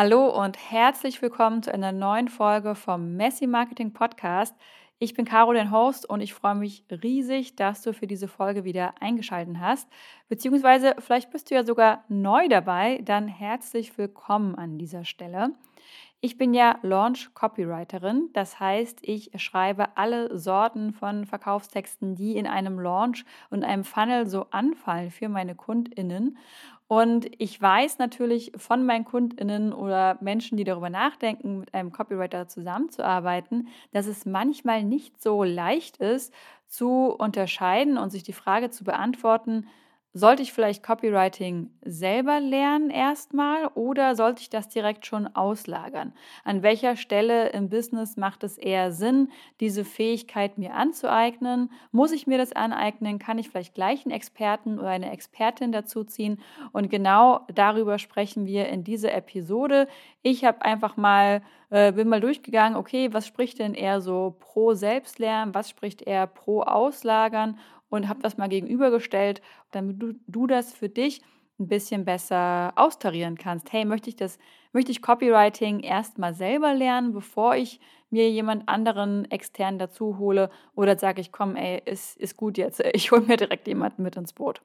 Hallo und herzlich willkommen zu einer neuen Folge vom Messi Marketing Podcast. Ich bin Caro, dein Host, und ich freue mich riesig, dass du für diese Folge wieder eingeschaltet hast. Beziehungsweise vielleicht bist du ja sogar neu dabei, dann herzlich willkommen an dieser Stelle. Ich bin ja Launch Copywriterin, das heißt, ich schreibe alle Sorten von Verkaufstexten, die in einem Launch und einem Funnel so anfallen für meine Kundinnen. Und ich weiß natürlich von meinen Kundinnen oder Menschen, die darüber nachdenken, mit einem Copywriter zusammenzuarbeiten, dass es manchmal nicht so leicht ist zu unterscheiden und sich die Frage zu beantworten, sollte ich vielleicht Copywriting selber lernen erstmal oder sollte ich das direkt schon auslagern? An welcher Stelle im Business macht es eher Sinn, diese Fähigkeit mir anzueignen? Muss ich mir das aneignen? Kann ich vielleicht gleich einen Experten oder eine Expertin dazu ziehen? Und genau darüber sprechen wir in dieser Episode. Ich habe einfach mal äh, bin mal durchgegangen, okay, was spricht denn eher so pro Selbstlernen, was spricht eher pro Auslagern und habe das mal gegenübergestellt, damit du, du das für dich ein bisschen besser austarieren kannst. Hey, möchte ich das, möchte ich Copywriting erstmal selber lernen, bevor ich mir jemand anderen extern dazu hole? Oder sage ich, komm, ey, ist, ist gut jetzt, ich hole mir direkt jemanden mit ins Boot.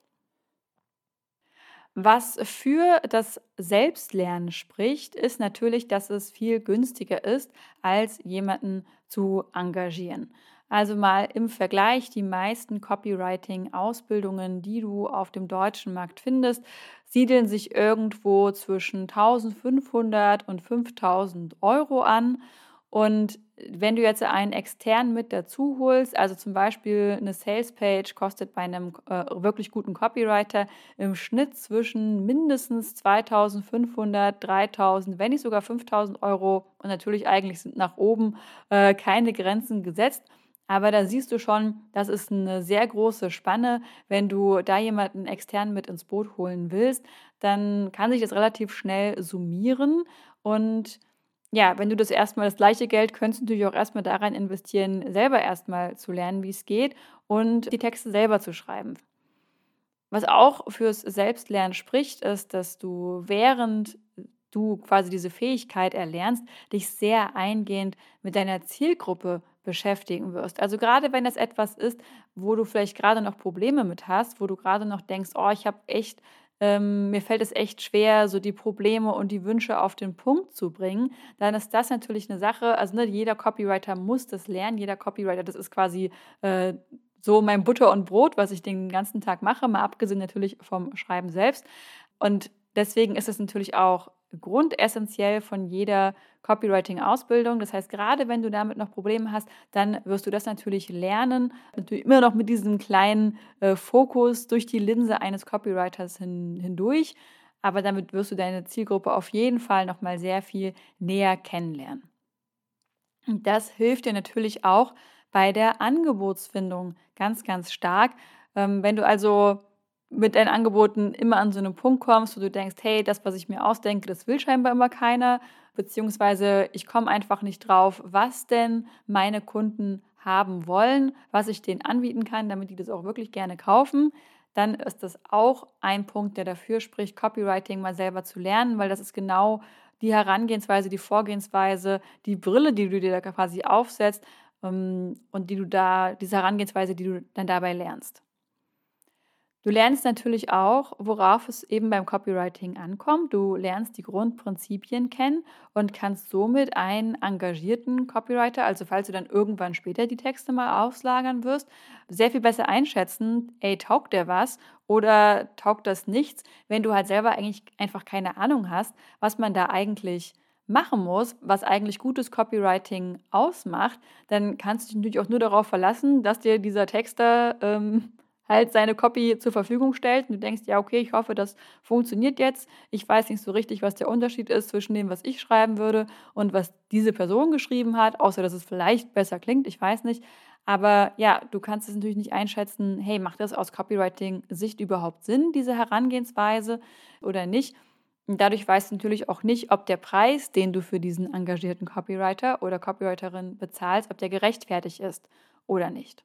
Was für das Selbstlernen spricht, ist natürlich, dass es viel günstiger ist, als jemanden zu engagieren. Also mal im Vergleich, die meisten Copywriting-Ausbildungen, die du auf dem deutschen Markt findest, siedeln sich irgendwo zwischen 1500 und 5000 Euro an. Und wenn du jetzt einen externen mit dazu holst, also zum Beispiel eine Salespage kostet bei einem äh, wirklich guten Copywriter im Schnitt zwischen mindestens 2500, 3000, wenn nicht sogar 5000 Euro. Und natürlich eigentlich sind nach oben äh, keine Grenzen gesetzt. Aber da siehst du schon, das ist eine sehr große Spanne. Wenn du da jemanden extern mit ins Boot holen willst, dann kann sich das relativ schnell summieren. Und ja, wenn du das erstmal das gleiche Geld könntest du natürlich auch erstmal daran investieren, selber erstmal zu lernen, wie es geht und die Texte selber zu schreiben. Was auch fürs Selbstlernen spricht, ist, dass du während du quasi diese Fähigkeit erlernst, dich sehr eingehend mit deiner Zielgruppe beschäftigen wirst. Also gerade wenn das etwas ist, wo du vielleicht gerade noch Probleme mit hast, wo du gerade noch denkst, oh, ich habe echt, ähm, mir fällt es echt schwer, so die Probleme und die Wünsche auf den Punkt zu bringen, dann ist das natürlich eine Sache. Also ne, jeder Copywriter muss das lernen. Jeder Copywriter, das ist quasi äh, so mein Butter und Brot, was ich den ganzen Tag mache, mal abgesehen natürlich vom Schreiben selbst. Und deswegen ist es natürlich auch grundessentiell von jeder Copywriting-Ausbildung. Das heißt, gerade wenn du damit noch Probleme hast, dann wirst du das natürlich lernen, natürlich immer noch mit diesem kleinen äh, Fokus durch die Linse eines Copywriters hin, hindurch. Aber damit wirst du deine Zielgruppe auf jeden Fall noch mal sehr viel näher kennenlernen. Und das hilft dir natürlich auch bei der Angebotsfindung ganz, ganz stark. Ähm, wenn du also mit deinen Angeboten immer an so einen Punkt kommst, wo du denkst, hey, das, was ich mir ausdenke, das will scheinbar immer keiner, beziehungsweise ich komme einfach nicht drauf, was denn meine Kunden haben wollen, was ich denen anbieten kann, damit die das auch wirklich gerne kaufen, dann ist das auch ein Punkt, der dafür spricht, Copywriting mal selber zu lernen, weil das ist genau die Herangehensweise, die Vorgehensweise, die Brille, die du dir da quasi aufsetzt ähm, und die du da, diese Herangehensweise, die du dann dabei lernst. Du lernst natürlich auch, worauf es eben beim Copywriting ankommt. Du lernst die Grundprinzipien kennen und kannst somit einen engagierten Copywriter, also falls du dann irgendwann später die Texte mal auslagern wirst, sehr viel besser einschätzen, ey, taugt der was oder taugt das nichts, wenn du halt selber eigentlich einfach keine Ahnung hast, was man da eigentlich machen muss, was eigentlich gutes Copywriting ausmacht, dann kannst du dich natürlich auch nur darauf verlassen, dass dir dieser Texter ähm, halt seine Copy zur Verfügung stellt und du denkst, ja, okay, ich hoffe, das funktioniert jetzt. Ich weiß nicht so richtig, was der Unterschied ist zwischen dem, was ich schreiben würde und was diese Person geschrieben hat, außer dass es vielleicht besser klingt, ich weiß nicht. Aber ja, du kannst es natürlich nicht einschätzen, hey, macht das aus Copywriting-Sicht überhaupt Sinn, diese Herangehensweise oder nicht? Dadurch weißt du natürlich auch nicht, ob der Preis, den du für diesen engagierten Copywriter oder Copywriterin bezahlst, ob der gerechtfertigt ist oder nicht.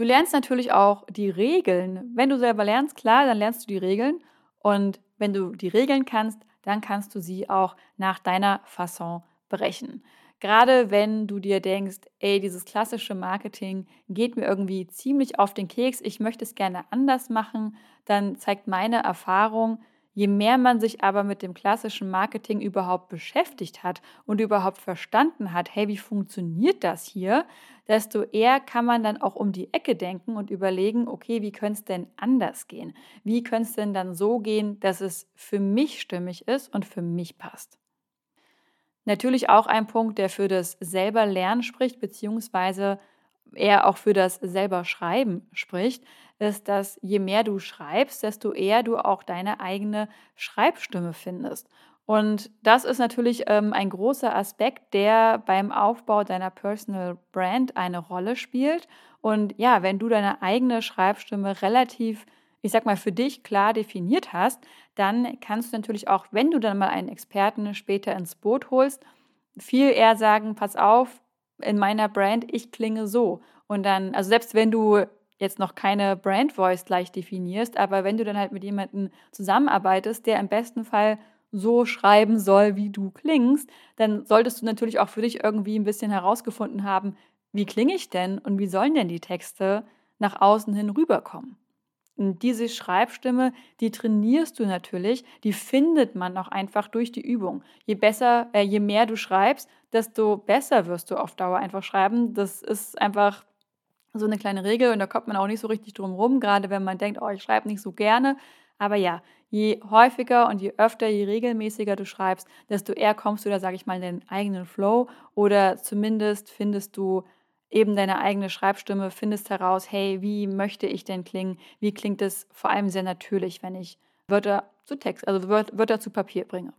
Du lernst natürlich auch die Regeln. Wenn du selber lernst, klar, dann lernst du die Regeln. Und wenn du die Regeln kannst, dann kannst du sie auch nach deiner Fasson brechen. Gerade wenn du dir denkst, ey, dieses klassische Marketing geht mir irgendwie ziemlich auf den Keks, ich möchte es gerne anders machen, dann zeigt meine Erfahrung, Je mehr man sich aber mit dem klassischen Marketing überhaupt beschäftigt hat und überhaupt verstanden hat, hey, wie funktioniert das hier, desto eher kann man dann auch um die Ecke denken und überlegen, okay, wie könnte es denn anders gehen? Wie könnte es denn dann so gehen, dass es für mich stimmig ist und für mich passt? Natürlich auch ein Punkt, der für das selber Lernen spricht, beziehungsweise eher auch für das selber Schreiben spricht, ist, dass je mehr du schreibst, desto eher du auch deine eigene Schreibstimme findest. Und das ist natürlich ähm, ein großer Aspekt, der beim Aufbau deiner Personal Brand eine Rolle spielt. Und ja, wenn du deine eigene Schreibstimme relativ, ich sag mal, für dich klar definiert hast, dann kannst du natürlich auch, wenn du dann mal einen Experten später ins Boot holst, viel eher sagen, pass auf, in meiner Brand, ich klinge so. Und dann, also selbst wenn du jetzt noch keine Brand Voice gleich definierst, aber wenn du dann halt mit jemandem zusammenarbeitest, der im besten Fall so schreiben soll, wie du klingst, dann solltest du natürlich auch für dich irgendwie ein bisschen herausgefunden haben, wie klinge ich denn und wie sollen denn die Texte nach außen hin rüberkommen. Und diese Schreibstimme, die trainierst du natürlich, die findet man auch einfach durch die Übung. Je besser, äh, je mehr du schreibst, desto besser wirst du auf Dauer einfach schreiben. Das ist einfach so eine kleine Regel und da kommt man auch nicht so richtig drum rum, gerade wenn man denkt, oh, ich schreibe nicht so gerne. Aber ja, je häufiger und je öfter, je regelmäßiger du schreibst, desto eher kommst du da, sage ich mal, in den eigenen Flow oder zumindest findest du eben deine eigene Schreibstimme, findest heraus, hey, wie möchte ich denn klingen? Wie klingt es vor allem sehr natürlich, wenn ich Wörter zu Text, also Wörter zu Papier bringe.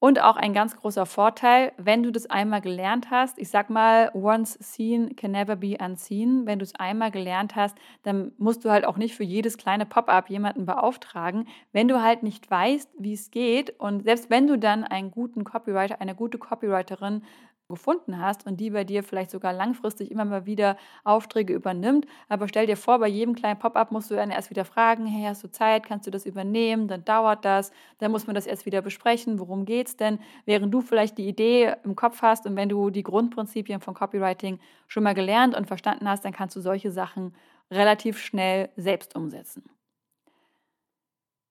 Und auch ein ganz großer Vorteil, wenn du das einmal gelernt hast, ich sag mal, once seen can never be unseen. Wenn du es einmal gelernt hast, dann musst du halt auch nicht für jedes kleine Pop-up jemanden beauftragen. Wenn du halt nicht weißt, wie es geht und selbst wenn du dann einen guten Copywriter, eine gute Copywriterin gefunden hast und die bei dir vielleicht sogar langfristig immer mal wieder Aufträge übernimmt. Aber stell dir vor, bei jedem kleinen Pop-up musst du dann erst wieder fragen, hey, hast du Zeit, kannst du das übernehmen? Dann dauert das, dann muss man das erst wieder besprechen, worum geht es denn? Während du vielleicht die Idee im Kopf hast und wenn du die Grundprinzipien von Copywriting schon mal gelernt und verstanden hast, dann kannst du solche Sachen relativ schnell selbst umsetzen.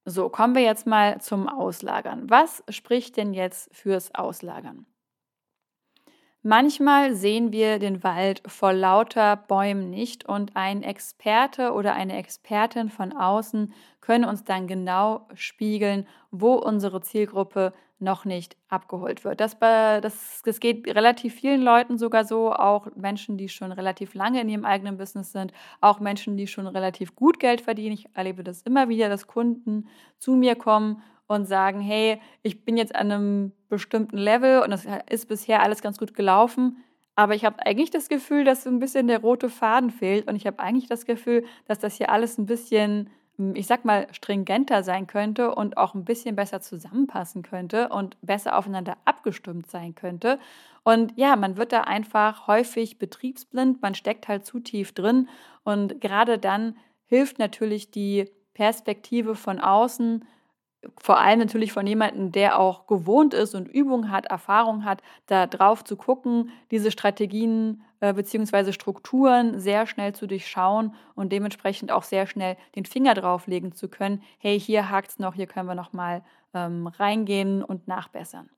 So, kommen wir jetzt mal zum Auslagern. Was spricht denn jetzt fürs Auslagern? Manchmal sehen wir den Wald vor lauter Bäumen nicht und ein Experte oder eine Expertin von außen können uns dann genau spiegeln, wo unsere Zielgruppe noch nicht abgeholt wird. Das, das, das geht relativ vielen Leuten sogar so, auch Menschen, die schon relativ lange in ihrem eigenen Business sind, auch Menschen, die schon relativ gut Geld verdienen. Ich erlebe das immer wieder, dass Kunden zu mir kommen und sagen, hey, ich bin jetzt an einem bestimmten Level und das ist bisher alles ganz gut gelaufen, aber ich habe eigentlich das Gefühl, dass so ein bisschen der rote Faden fehlt und ich habe eigentlich das Gefühl, dass das hier alles ein bisschen, hm, ich sag mal, stringenter sein könnte und auch ein bisschen besser zusammenpassen könnte und besser aufeinander abgestimmt sein könnte. Und ja, man wird da einfach häufig betriebsblind, man steckt halt zu tief drin und gerade dann hilft natürlich die Perspektive von außen, vor allem natürlich von jemandem, der auch gewohnt ist und Übung hat, Erfahrung hat, da drauf zu gucken, diese Strategien äh, bzw. Strukturen sehr schnell zu durchschauen und dementsprechend auch sehr schnell den Finger drauflegen zu können. Hey, hier hakt es noch, hier können wir noch mal ähm, reingehen und nachbessern.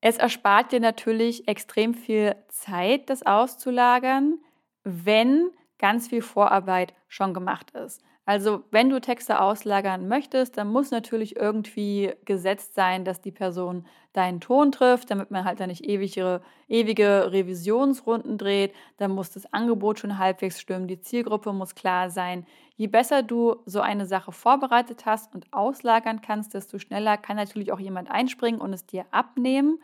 Es erspart dir natürlich extrem viel Zeit, das auszulagern, wenn ganz viel Vorarbeit schon gemacht ist. Also wenn du Texte auslagern möchtest, dann muss natürlich irgendwie gesetzt sein, dass die Person deinen Ton trifft, damit man halt da nicht ewige, ewige Revisionsrunden dreht. Dann muss das Angebot schon halbwegs stimmen, die Zielgruppe muss klar sein. Je besser du so eine Sache vorbereitet hast und auslagern kannst, desto schneller kann natürlich auch jemand einspringen und es dir abnehmen.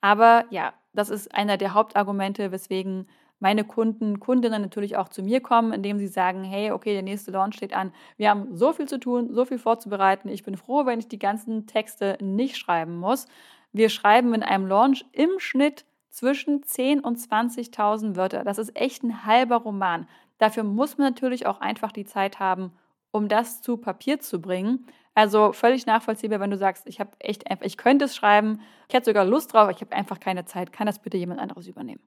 Aber ja, das ist einer der Hauptargumente, weswegen meine Kunden, Kundinnen natürlich auch zu mir kommen, indem sie sagen, hey, okay, der nächste Launch steht an. Wir haben so viel zu tun, so viel vorzubereiten. Ich bin froh, wenn ich die ganzen Texte nicht schreiben muss. Wir schreiben in einem Launch im Schnitt zwischen 10.000 und 20.000 Wörter. Das ist echt ein halber Roman. Dafür muss man natürlich auch einfach die Zeit haben, um das zu Papier zu bringen. Also völlig nachvollziehbar, wenn du sagst, ich habe echt einfach, ich könnte es schreiben, ich hätte sogar Lust drauf, ich habe einfach keine Zeit. Kann das bitte jemand anderes übernehmen?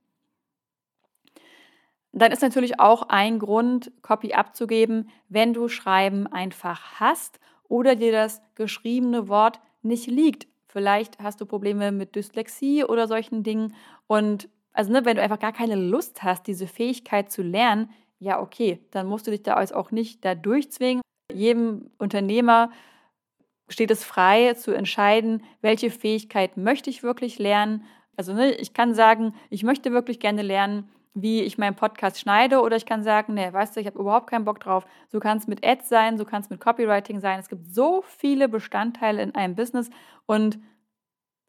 Dann ist natürlich auch ein Grund, Copy abzugeben, wenn du Schreiben einfach hast oder dir das geschriebene Wort nicht liegt. Vielleicht hast du Probleme mit Dyslexie oder solchen Dingen. Und also, ne, wenn du einfach gar keine Lust hast, diese Fähigkeit zu lernen, ja, okay, dann musst du dich da auch nicht da durchzwingen. Jedem Unternehmer steht es frei zu entscheiden, welche Fähigkeit möchte ich wirklich lernen. Also ne, ich kann sagen, ich möchte wirklich gerne lernen, wie ich meinen Podcast schneide oder ich kann sagen, nee, weißt du, ich habe überhaupt keinen Bock drauf. So kann es mit Ads sein, so kann es mit Copywriting sein. Es gibt so viele Bestandteile in einem Business und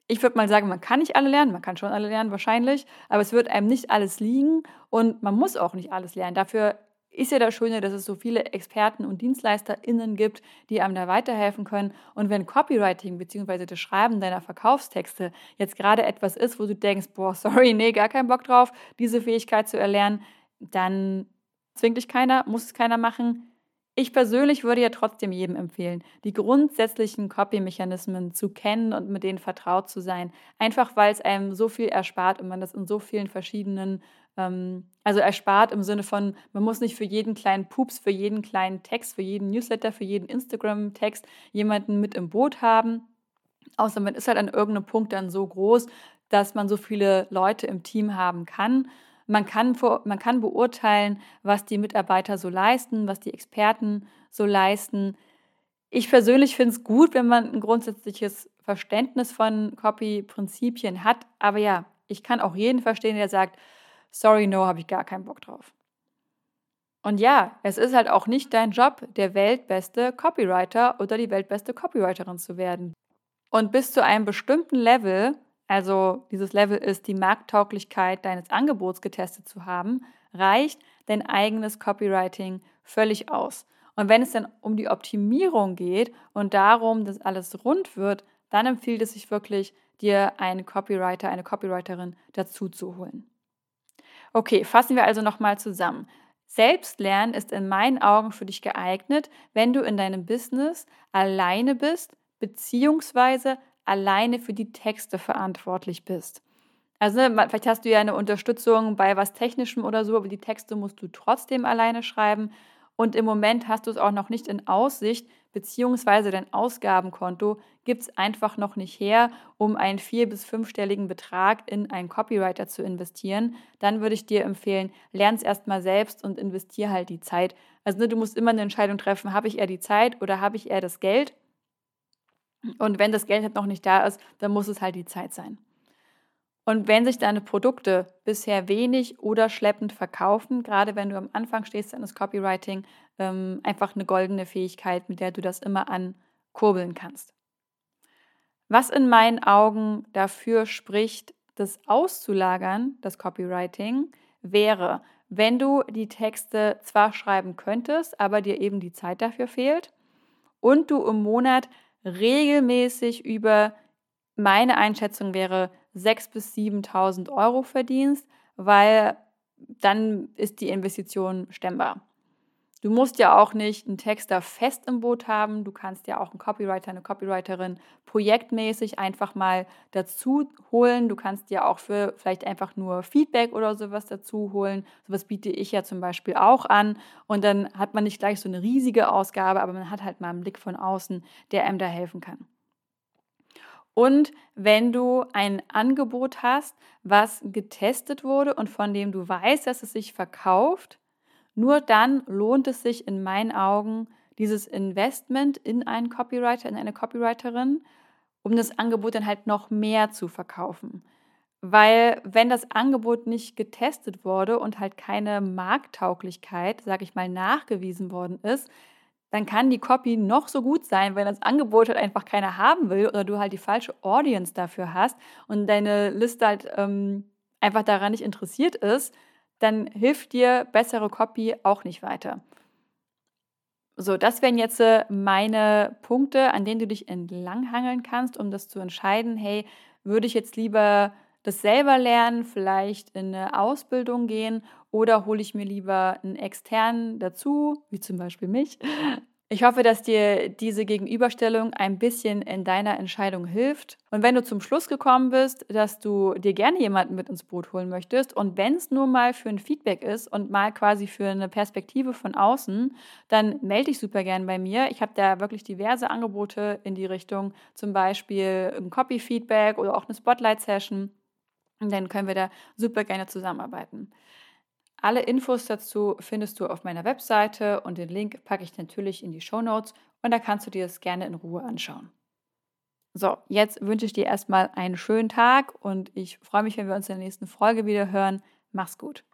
ich würde mal sagen, man kann nicht alle lernen, man kann schon alle lernen wahrscheinlich, aber es wird einem nicht alles liegen und man muss auch nicht alles lernen. Dafür ist ja das Schöne, dass es so viele Experten und DienstleisterInnen gibt, die einem da weiterhelfen können. Und wenn Copywriting bzw. das Schreiben deiner Verkaufstexte jetzt gerade etwas ist, wo du denkst, boah, sorry, nee, gar keinen Bock drauf, diese Fähigkeit zu erlernen, dann zwingt dich keiner, muss es keiner machen. Ich persönlich würde ja trotzdem jedem empfehlen, die grundsätzlichen Copy-Mechanismen zu kennen und mit denen vertraut zu sein. Einfach weil es einem so viel erspart und man das in so vielen verschiedenen, also erspart im Sinne von, man muss nicht für jeden kleinen Pups, für jeden kleinen Text, für jeden Newsletter, für jeden Instagram-Text jemanden mit im Boot haben. Außer man ist halt an irgendeinem Punkt dann so groß, dass man so viele Leute im Team haben kann. Man kann, man kann beurteilen, was die Mitarbeiter so leisten, was die Experten so leisten. Ich persönlich finde es gut, wenn man ein grundsätzliches Verständnis von Copy-Prinzipien hat. Aber ja, ich kann auch jeden verstehen, der sagt, sorry, no, habe ich gar keinen Bock drauf. Und ja, es ist halt auch nicht dein Job, der weltbeste Copywriter oder die weltbeste Copywriterin zu werden. Und bis zu einem bestimmten Level also dieses Level ist, die Markttauglichkeit deines Angebots getestet zu haben, reicht dein eigenes Copywriting völlig aus. Und wenn es dann um die Optimierung geht und darum, dass alles rund wird, dann empfiehlt es sich wirklich, dir einen Copywriter, eine Copywriterin dazu zu holen. Okay, fassen wir also nochmal zusammen. Selbstlernen ist in meinen Augen für dich geeignet, wenn du in deinem Business alleine bist, beziehungsweise alleine für die Texte verantwortlich bist. Also ne, vielleicht hast du ja eine Unterstützung bei was Technischem oder so, aber die Texte musst du trotzdem alleine schreiben. Und im Moment hast du es auch noch nicht in Aussicht, beziehungsweise dein Ausgabenkonto gibt es einfach noch nicht her, um einen vier- bis fünfstelligen Betrag in einen Copywriter zu investieren. Dann würde ich dir empfehlen, lern es erstmal selbst und investier halt die Zeit. Also ne, du musst immer eine Entscheidung treffen, habe ich eher die Zeit oder habe ich eher das Geld? Und wenn das Geld halt noch nicht da ist, dann muss es halt die Zeit sein. Und wenn sich deine Produkte bisher wenig oder schleppend verkaufen, gerade wenn du am Anfang stehst deines Copywriting, ähm, einfach eine goldene Fähigkeit, mit der du das immer ankurbeln kannst. Was in meinen Augen dafür spricht, das auszulagern, das Copywriting, wäre, wenn du die Texte zwar schreiben könntest, aber dir eben die Zeit dafür fehlt und du im Monat regelmäßig über, meine Einschätzung wäre, 6.000 bis 7.000 Euro verdienst, weil dann ist die Investition stemmbar. Du musst ja auch nicht einen Texter fest im Boot haben. Du kannst ja auch einen Copywriter, eine Copywriterin projektmäßig einfach mal dazu holen. Du kannst ja auch für vielleicht einfach nur Feedback oder sowas dazu holen. Sowas biete ich ja zum Beispiel auch an. Und dann hat man nicht gleich so eine riesige Ausgabe, aber man hat halt mal einen Blick von außen, der einem da helfen kann. Und wenn du ein Angebot hast, was getestet wurde und von dem du weißt, dass es sich verkauft, nur dann lohnt es sich in meinen Augen, dieses Investment in einen Copywriter, in eine Copywriterin, um das Angebot dann halt noch mehr zu verkaufen. Weil wenn das Angebot nicht getestet wurde und halt keine Markttauglichkeit, sage ich mal, nachgewiesen worden ist, dann kann die Copy noch so gut sein, wenn das Angebot halt einfach keiner haben will oder du halt die falsche Audience dafür hast und deine Liste halt ähm, einfach daran nicht interessiert ist, dann hilft dir bessere Copy auch nicht weiter. So, das wären jetzt äh, meine Punkte, an denen du dich entlanghangeln kannst, um das zu entscheiden. Hey, würde ich jetzt lieber das selber lernen, vielleicht in eine Ausbildung gehen oder hole ich mir lieber einen externen dazu, wie zum Beispiel mich, Ich hoffe, dass dir diese Gegenüberstellung ein bisschen in deiner Entscheidung hilft. Und wenn du zum Schluss gekommen bist, dass du dir gerne jemanden mit ins Boot holen möchtest und wenn es nur mal für ein Feedback ist und mal quasi für eine Perspektive von außen, dann melde dich super gerne bei mir. Ich habe da wirklich diverse Angebote in die Richtung, zum Beispiel ein Copy-Feedback oder auch eine Spotlight-Session. Und dann können wir da super gerne zusammenarbeiten. Alle Infos dazu findest du auf meiner Webseite und den Link packe ich natürlich in die Show Notes und da kannst du dir das gerne in Ruhe anschauen. So, jetzt wünsche ich dir erstmal einen schönen Tag und ich freue mich, wenn wir uns in der nächsten Folge wieder hören. Mach's gut.